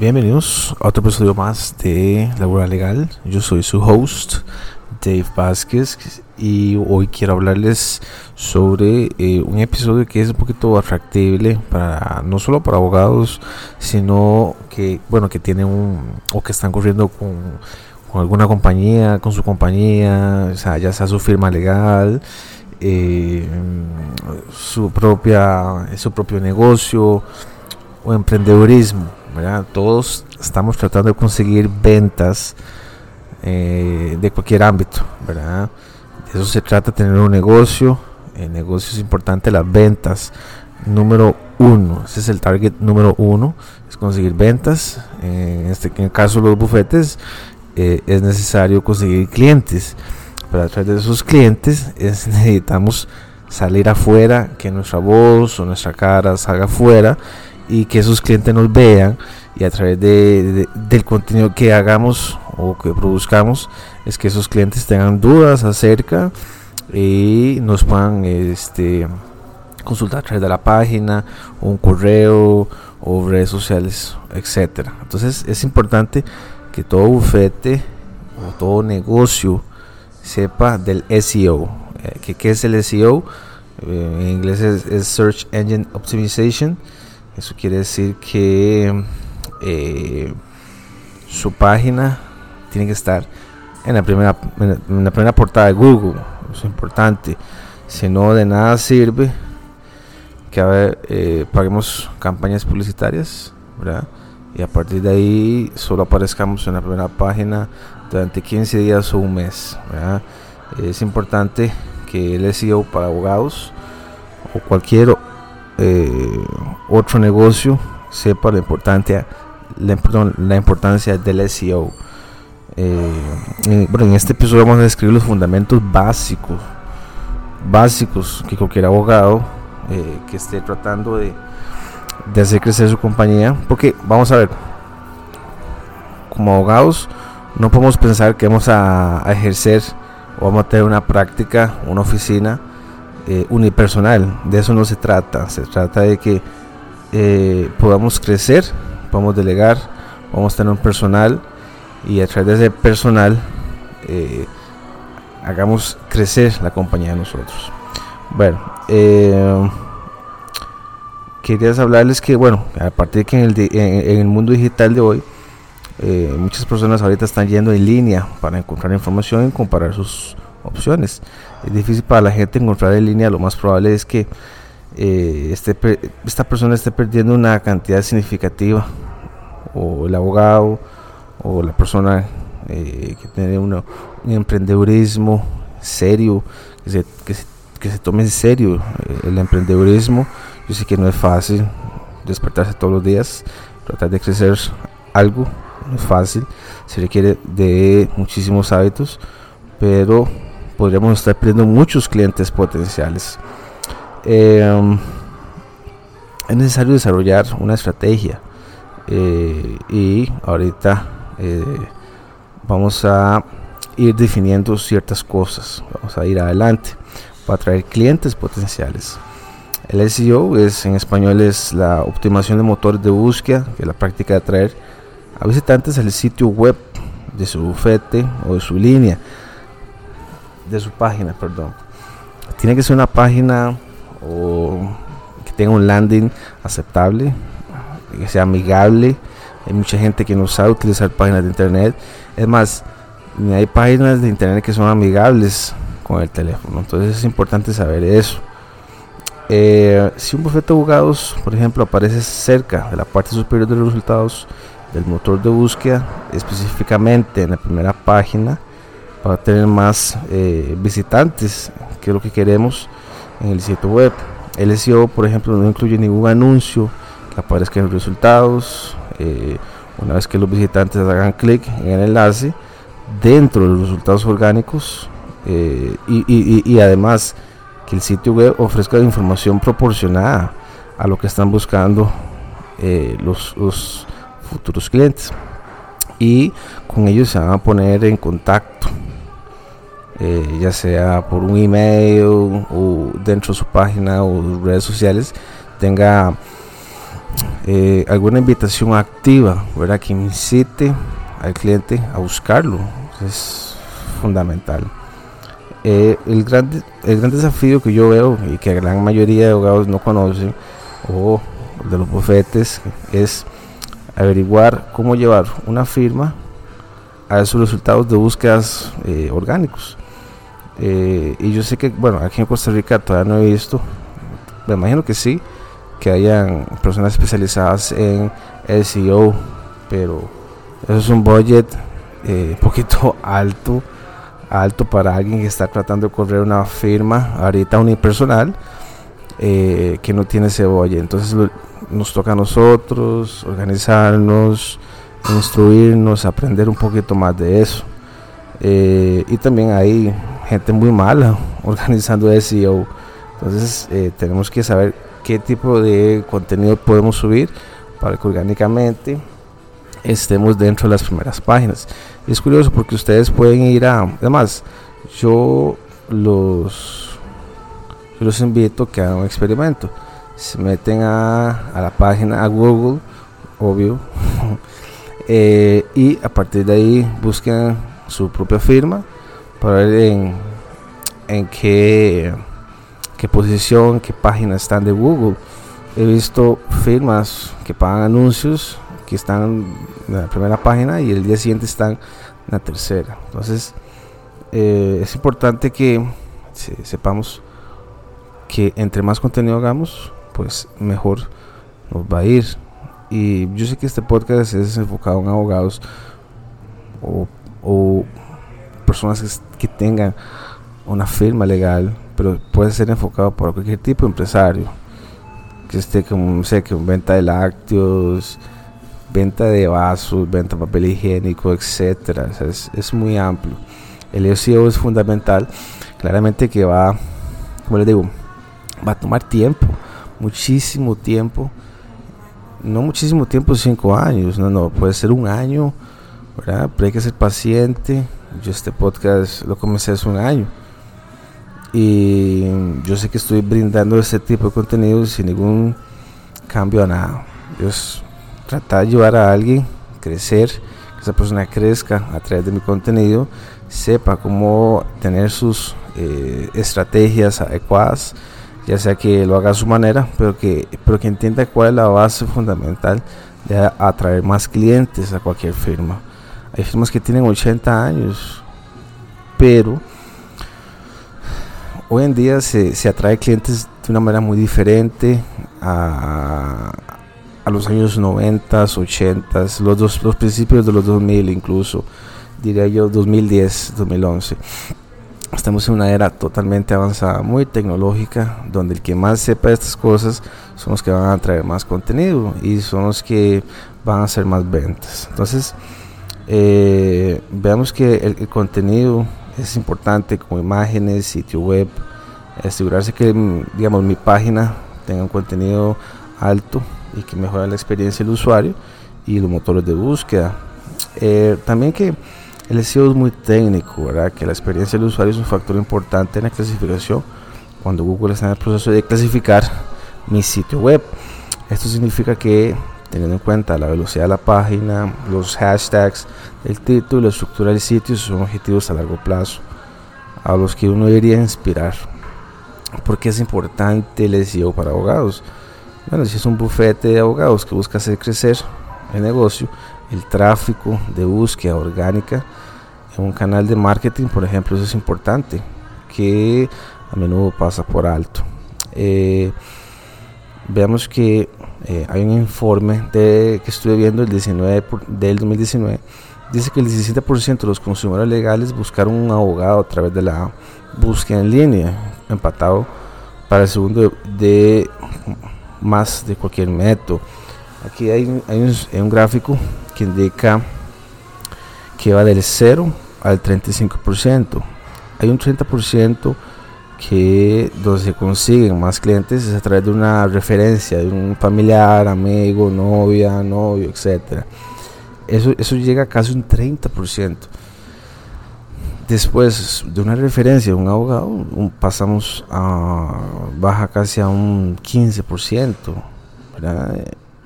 Bienvenidos a otro episodio más de Laboral Legal. Yo soy su host, Dave Vázquez, y hoy quiero hablarles sobre eh, un episodio que es un poquito atractible para no solo para abogados, sino que bueno que tienen un o que están corriendo con, con alguna compañía, con su compañía, o sea, ya sea su firma legal, eh, su propia su propio negocio o emprendedurismo todos estamos tratando de conseguir ventas eh, de cualquier ámbito, ¿verdad? De eso se trata, tener un negocio. El negocio es importante, las ventas. Número uno, ese es el target número uno, es conseguir ventas. En, este, en el caso de los bufetes, eh, es necesario conseguir clientes. Pero a través de esos clientes necesitamos salir afuera, que nuestra voz o nuestra cara salga afuera y que esos clientes nos vean y a través de, del contenido que hagamos o que produzcamos es que esos clientes tengan dudas acerca y nos puedan este, consultar a través de la página un correo o redes sociales etcétera. Entonces es importante que todo bufete o todo negocio sepa del SEO eh, qué es el SEO eh, en inglés es Search Engine Optimization eso quiere decir que eh, su página tiene que estar en la primera en la primera portada de Google. Eso es importante. Si no, de nada sirve que eh, paguemos campañas publicitarias, Y a partir de ahí solo aparezcamos en la primera página durante 15 días o un mes, Es importante que el SEO para abogados o cualquier eh, otro negocio sepa la importancia, la, importancia del SEO. Eh, bueno, en este episodio vamos a describir los fundamentos básicos, básicos que cualquier abogado eh, que esté tratando de, de hacer crecer su compañía, porque vamos a ver, como abogados no podemos pensar que vamos a, a ejercer o vamos a tener una práctica, una oficina eh, unipersonal. De eso no se trata. Se trata de que eh, podamos crecer, podamos delegar, podamos tener un personal y a través de ese personal eh, hagamos crecer la compañía de nosotros. Bueno, quería hablarles que, bueno, a partir de que en el mundo digital de hoy, muchas personas ahorita están yendo en línea para encontrar información y comparar sus opciones. Es difícil para la gente encontrar en línea, lo más probable es que este, esta persona esté perdiendo una cantidad significativa, o el abogado, o la persona eh, que tiene un emprendedurismo serio, que se, que se, tome en serio eh, el emprendedurismo. Yo sé que no es fácil despertarse todos los días, tratar de crecer algo, no es fácil, se requiere de muchísimos hábitos, pero podríamos estar perdiendo muchos clientes potenciales. Em, es necesario desarrollar una estrategia eh, y ahorita eh, vamos a ir definiendo ciertas cosas, vamos a ir adelante para atraer clientes potenciales. El SEO es en español es la optimización de motores de búsqueda, que es la práctica de atraer a visitantes al sitio web de su bufete o de su línea de su página, perdón. Tiene que ser una página o que tenga un landing aceptable, que sea amigable. Hay mucha gente que no sabe utilizar páginas de internet. Es más, hay páginas de internet que son amigables con el teléfono. Entonces es importante saber eso. Eh, si un bufete de abogados, por ejemplo, aparece cerca de la parte superior de los resultados del motor de búsqueda, específicamente en la primera página, para tener más eh, visitantes, que es lo que queremos en el sitio web. El SEO, por ejemplo, no incluye ningún anuncio que aparezca en los resultados. Eh, una vez que los visitantes hagan clic en el enlace, dentro de los resultados orgánicos eh, y, además que el sitio web ofrezca información proporcionada a lo que están buscando los, los futuros clientes y con ellos se van a poner en contacto eh, ya sea por un email o dentro de su página o redes sociales, tenga eh, alguna invitación activa, ¿verdad? Que incite al cliente a buscarlo. Es fundamental. Eh, el, gran, el gran desafío que yo veo y que la gran mayoría de abogados no conocen o de los bufetes es averiguar cómo llevar una firma a esos resultados de búsquedas eh, orgánicos. Eh, y yo sé que, bueno, aquí en Costa Rica todavía no he visto, me imagino que sí, que hayan personas especializadas en SEO, pero eso es un budget eh, un poquito alto, alto para alguien que está tratando de correr una firma ahorita unipersonal eh, que no tiene budget. Entonces nos toca a nosotros organizarnos, instruirnos, aprender un poquito más de eso. Y también hay gente muy mala organizando SEO. Entonces tenemos que saber qué tipo de contenido podemos subir para que orgánicamente estemos dentro de las primeras páginas. Es curioso porque ustedes pueden ir a, además, yo los, los invito a que hagan un experimento. Se meten a, la página, a Google, obvio, eh, y a partir de ahí busquen su propia firma para ver en, qué qué posición, qué página están de Google. He visto firmas que pagan anuncios que están en la primera página y el día siguiente están en la tercera. Entonces eh, es importante que sepamos que entre más contenido hagamos, pues mejor nos va a ir. Y yo sé que este podcast es enfocado en abogados o, personas que tengan una firma legal pero puede ser enfocado por cualquier tipo de empresario que esté como sé que venta de lácteos venta de vasos venta de papel higiénico etcétera. Es, muy amplio. El SEO es fundamental claramente que va como les digo va a tomar tiempo muchísimo tiempo no muchísimo tiempo cinco años no no puede ser un año pero hay que ser paciente yo este podcast lo comencé hace un año y yo sé que estoy brindando este tipo de contenido sin ningún cambio a nada. Es tratar de ayudar a alguien a crecer, que esa persona crezca a través de mi contenido, sepa cómo tener sus eh, estrategias adecuadas, ya sea que lo haga a su manera, pero que, pero que entienda cuál es la base fundamental de atraer más clientes a cualquier firma. Hay firmas que tienen 80 años, pero hoy en día se, se, atrae clientes de una manera muy diferente a, a los años 90, 80, los, dos, los principios de los 2000 incluso, diría yo 2010, 2011. Estamos en una era totalmente avanzada, muy tecnológica, donde el que más sepa estas cosas son los que van a traer más contenido y son los que van a hacer más ventas. Entonces, eh, veamos que el, el contenido es importante como imágenes, sitio web, asegurarse que digamos mi página tenga un contenido alto y que mejore la experiencia del usuario y los motores de búsqueda. Eh, también que el SEO es muy técnico, ¿verdad? que la experiencia del usuario es un factor importante en la clasificación cuando Google está en el proceso de clasificar mi sitio web. Esto significa que teniendo en cuenta la velocidad de la página, los hashtags, el título, la estructura del sitio, son objetivos a largo plazo a los que uno debería inspirar. porque es importante el SEO para abogados? Bueno, si es un bufete de abogados que busca hacer crecer el negocio, el tráfico de búsqueda orgánica en un canal de marketing, por ejemplo, eso es importante, que a menudo pasa por alto. Eh, veamos que eh, hay un informe de, que estuve viendo el 19 del 2019 dice que el 17% de los consumidores legales buscaron un abogado a través de la búsqueda en línea, empatado para el segundo de, más de cualquier método. Aquí hay, un, gráfico que indica que va del 0 al 35%. Hay un 30% que donde se consiguen más clientes es a través de una referencia de un familiar, amigo, novia, novio, etcétera. Eso, eso llega a casi un 30%. Después de una referencia de un abogado, pasamos a baja casi a un 15%.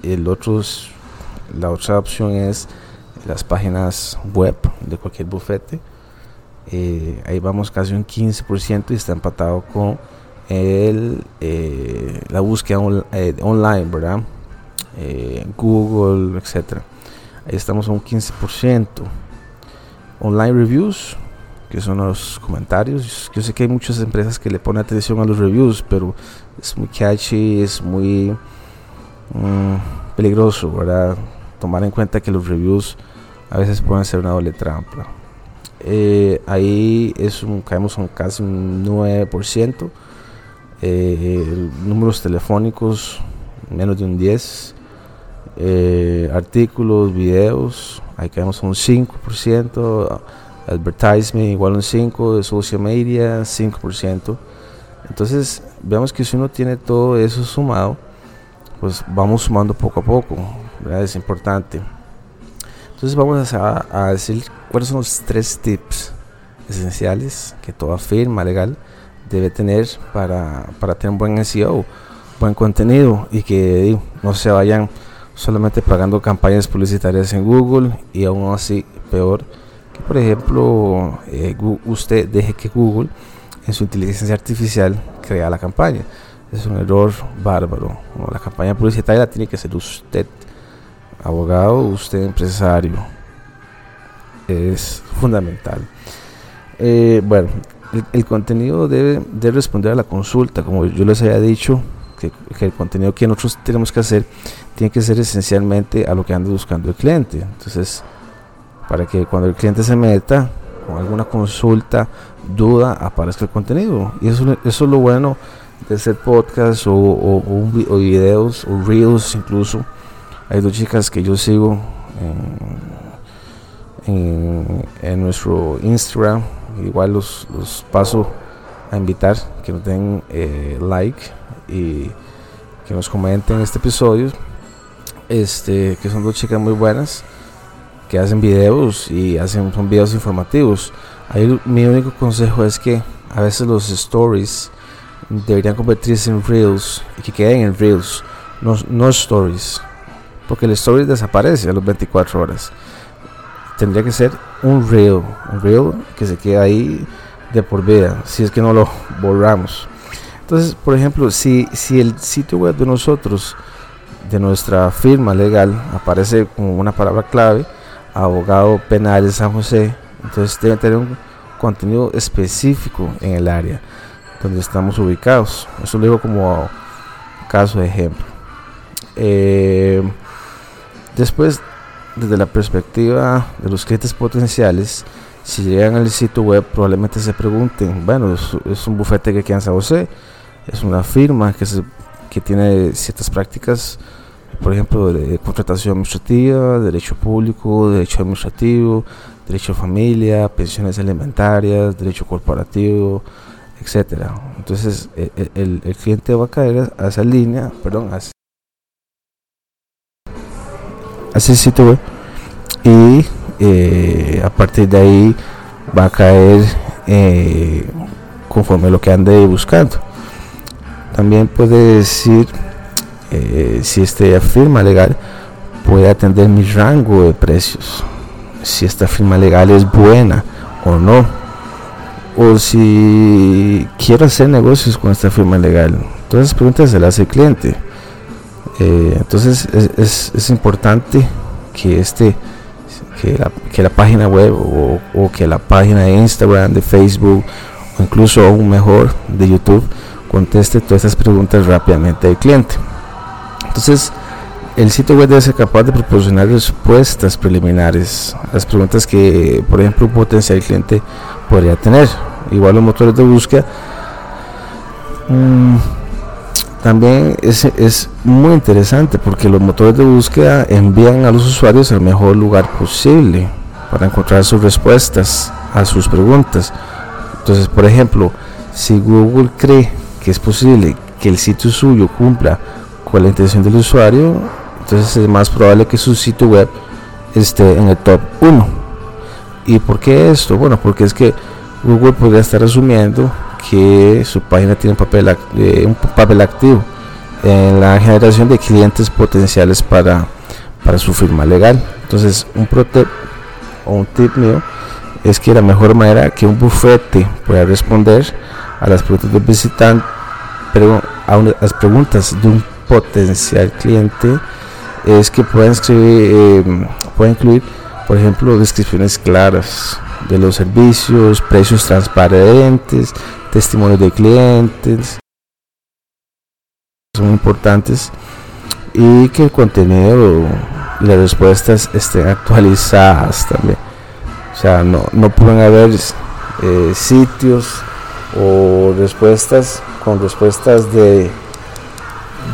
el otro la otra opción es las páginas web de cualquier bufete. Eh, ahí vamos casi un 15% y está empatado con el, eh, la búsqueda eh, online, ¿verdad? Google, etcétera. Ahí estamos a un 15%. Online reviews, que son los comentarios. Yo sé que hay muchas empresas que le ponen atención a los reviews, pero es muy catchy, es muy mm, peligroso, ¿verdad? Tomar en cuenta que los reviews a veces pueden ser una doble trampa. Eh, ahí es un, caemos casi un 9%. Eh, números telefónicos, menos de un 10%. Eh, artículos, videos, ahí caemos un 5% advertisement igual un 5, de social media 5%. Entonces, veamos que si uno tiene todo eso sumado, pues vamos sumando poco a poco, es importante. Entonces vamos a, a, decir cuáles son los tres tips esenciales que toda firma legal debe tener para, para tener un buen SEO, buen contenido y que no se vayan solamente pagando campañas publicitarias en Google y aún así peor por ejemplo, eh, usted deje que Google en su inteligencia artificial crea la campaña. Es un error bárbaro. la campaña publicitaria la tiene que hacer usted, abogado, usted empresario. Es fundamental. Eh, bueno, el, contenido debe, responder a la consulta, como yo les había dicho, que, el contenido que nosotros tenemos que hacer tiene que ser esencialmente a lo que anda buscando el cliente. Entonces, para que cuando el cliente se meta con alguna consulta, duda, aparezca el contenido. Y eso, eso es lo bueno de hacer podcast o, o, videos o reels incluso. Hay dos chicas que yo sigo en, nuestro Instagram. Igual los, paso a invitar que nos den eh, like y que nos comenten este episodio. Este, que son dos chicas muy buenas que hacen videos y hacen son videos informativos. Mi único consejo es que a veces los stories deberían convertirse en reels y que queden en reels, no, no stories, porque el story desaparece a las 24 horas. Tendría que ser un reel, un reel que se quede ahí de por vida, si es que no lo borramos. Entonces, por ejemplo, si, si el sitio web de nosotros, de nuestra firma legal, aparece como una palabra clave, abogado penal de San José. Entonces deben tener un contenido específico en el área donde estamos ubicados. Eso lo digo como caso de ejemplo. Eh, después, desde la perspectiva de los clientes potenciales, si llegan al sitio web, probablemente se pregunten, bueno, es, un bufete que queda en San José, es una firma que, que tiene ciertas prácticas por ejemplo, de contratación administrativa, derecho público, derecho administrativo, derecho a familia, pensiones alimentarias, derecho corporativo, etcétera. Entonces, e, e, el, cliente va a caer a esa línea, perdón, a, ese sitio web y eh, a partir de ahí va a caer eh, conforme lo que ande buscando. También puede decir eh, si esta firma legal puede atender mi rango de precios, si esta firma legal es buena o no, o si quiero hacer negocios con esta firma legal. Todas esas preguntas se las hace el cliente. Eh, entonces es, importante que este que la, página web o, o, que la página de Instagram, de Facebook o incluso aún mejor de YouTube conteste todas estas preguntas rápidamente al cliente. Entonces, el sitio web debe ser capaz de proporcionar respuestas preliminares a las preguntas que, por ejemplo, un potencial cliente podría tener. Igual los motores de búsqueda. Mm, también es, es, muy interesante porque los motores de búsqueda envían a los usuarios al mejor lugar posible para encontrar sus respuestas a sus preguntas. Entonces, por ejemplo, si Google cree que es posible que el sitio suyo cumpla con la intención del usuario, entonces es más probable que su sitio web esté en el top 1. ¿Y por qué esto? Bueno, porque es que Google podría estar asumiendo que su página tiene un papel, eh, un papel activo en la generación de clientes potenciales para, para su firma legal. Entonces, un pro o un tip mío es que la mejor manera que un bufete pueda responder a las preguntas del visitante, a las preguntas de un potencial cliente es que pueda escribir, eh, pueda incluir, por ejemplo, descripciones claras de los servicios, precios transparentes, testimonios de clientes, son importantes y que el contenido y las respuestas estén actualizadas también. O sea, no, no pueden haber eh, sitios o respuestas con respuestas de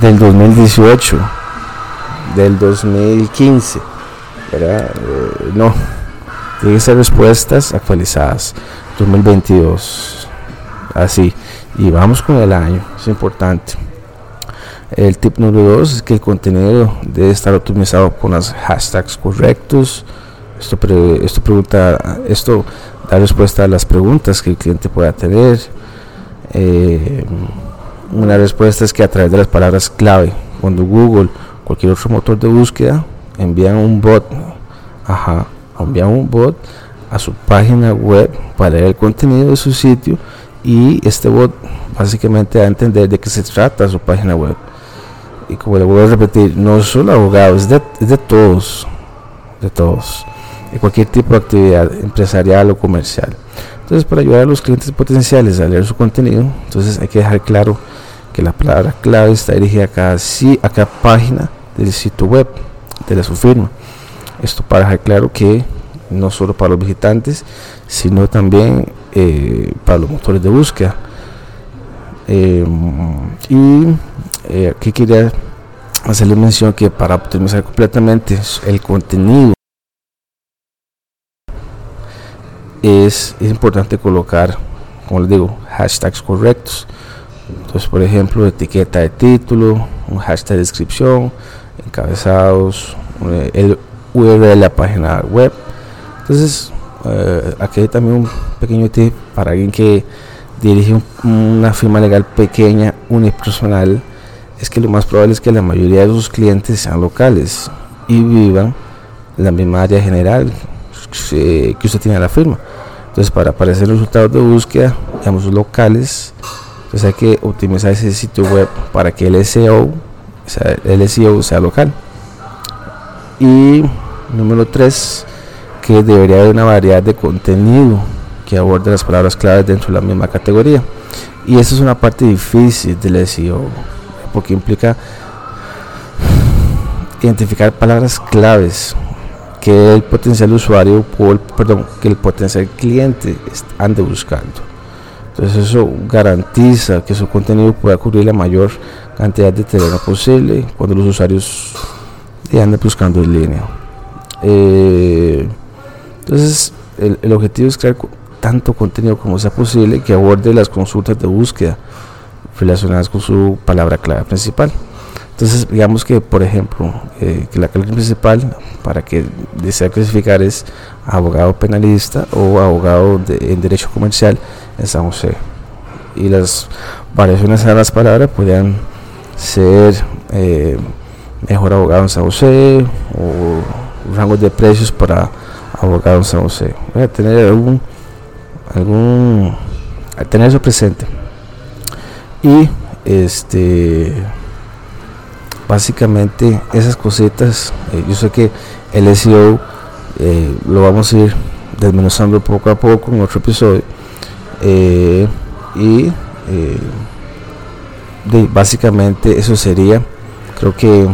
del 2018, del 2015, ¿verdad? Eh, no, tienen que ser respuestas actualizadas, 2022, así, y vamos con el año, es importante. El tip número 2 es que el contenido debe estar optimizado con los hashtags correctos. Esto, esto, pregunta, esto da respuesta a las preguntas que el cliente pueda tener. Eh, una respuesta es que a través de las palabras clave, cuando Google, cualquier otro motor de búsqueda, envían un bot, ajá, envían un bot a su página web para leer el contenido de su sitio y este bot básicamente da a entender de qué se trata su página web y como le vuelvo a repetir, no solo abogados, es de, es de todos, de todos, de cualquier tipo de actividad empresarial o comercial. Entonces, para ayudar a los clientes potenciales a leer su contenido, entonces hay que dejar claro que la palabra clave está dirigida a cada, a cada página del sitio web de la su firma. Esto para dejar claro que no solo para los visitantes, sino también eh, para los motores de búsqueda. Eh, y eh, aquí quería hacerle mención que para optimizar completamente el contenido es, importante colocar, como les digo, hashtags correctos. Entonces, por ejemplo, etiqueta de título, un hashtag de descripción, encabezados, eh, el URL de la página web. Entonces, aquí hay también un pequeño tip para alguien que dirige una firma legal pequeña, unipersonal es que lo más probable es que la mayoría de sus clientes sean locales y vivan en la misma área general que usted tiene la firma. Entonces, para aparecer resultados de búsqueda, digamos locales, pues hay que optimizar ese sitio web para que el SEO, sea, el SEO sea local. Y número 3, que debería haber una variedad de contenido que aborde las palabras claves dentro de la misma categoría. Y esa es una parte difícil del SEO porque implica identificar palabras claves que el potencial usuario o perdón, que el potencial cliente ande buscando. Entonces eso garantiza que su contenido pueda cubrir la mayor cantidad de terreno posible cuando los usuarios anden buscando en línea. Eh, entonces el objetivo es crear tanto contenido como sea posible que aborde las consultas de búsqueda relacionadas con su palabra clave principal. Entonces, digamos que, por ejemplo, eh, que la clave principal para que desea clasificar es abogado penalista o abogado en derecho comercial en San José. Y las variaciones a las palabras podrían ser eh, mejor abogado en San José o rangos de precios para abogado en San José. Voy a tener algún, algún, a tener eso presente. Y este básicamente esas cositas eh, yo sé que el SEO eh, lo vamos a ir desmenuzando poco a poco en otro episodio eh, y básicamente eso sería creo que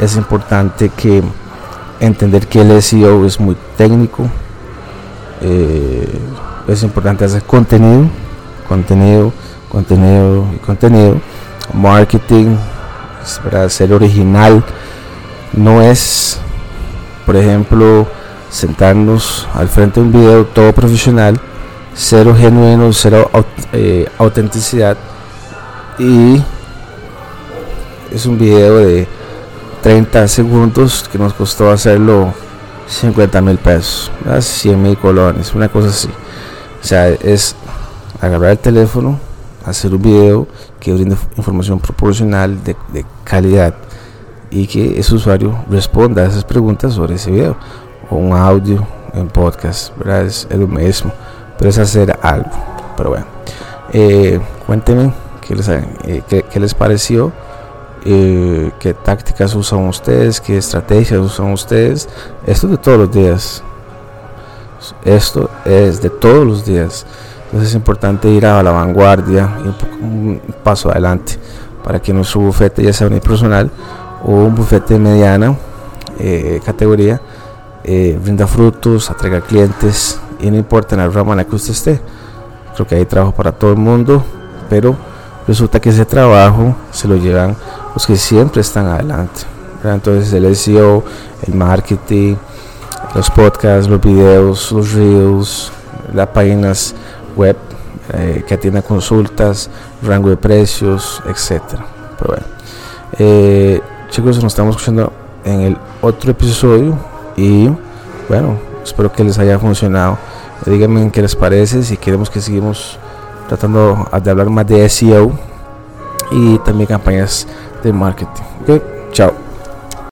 es importante que entender que el SEO es muy técnico es importante hacer contenido contenido contenido y contenido, marketing, para ser original, no es, por ejemplo, sentarnos al frente de un video todo profesional, cero genuino, cero eh, autenticidad y es un video de 30 segundos que nos costó hacerlo 50 mil pesos, 100 mil colones, una cosa así. Sea, es agarrar el teléfono, hacer un video que brinde información proporcional de, calidad y que ese usuario responda a esas preguntas sobre ese video o un audio en podcast, ¿verdad? Es, lo mismo, pero es hacer algo. Pero bueno, eh, cuéntenme qué les, eh, qué, les pareció, eh, qué tácticas usan ustedes, qué estrategias usan ustedes. Esto es de todos los días. Esto es de todos los días. Entonces es importante ir a la vanguardia y un, paso adelante para que nuestro bufete, ya sea unipersonal o un bufete de mediana eh, categoría, eh, brinda frutos, atraiga clientes y no importa en la rama en la que usted esté. Creo que hay trabajo para todo el mundo, pero resulta que ese trabajo se lo llevan los que siempre están adelante. Entonces el SEO, el marketing, los podcasts, los videos, los reels, las páginas web eh, que atienden consultas, rango de precios, etcétera. Pero bueno, eh, chicos, nos estamos escuchando en el otro episodio y bueno, espero que les haya funcionado. Díganme qué les parece, si queremos que sigamos tratando de hablar más de SEO y también campañas de marketing. Ok, chao.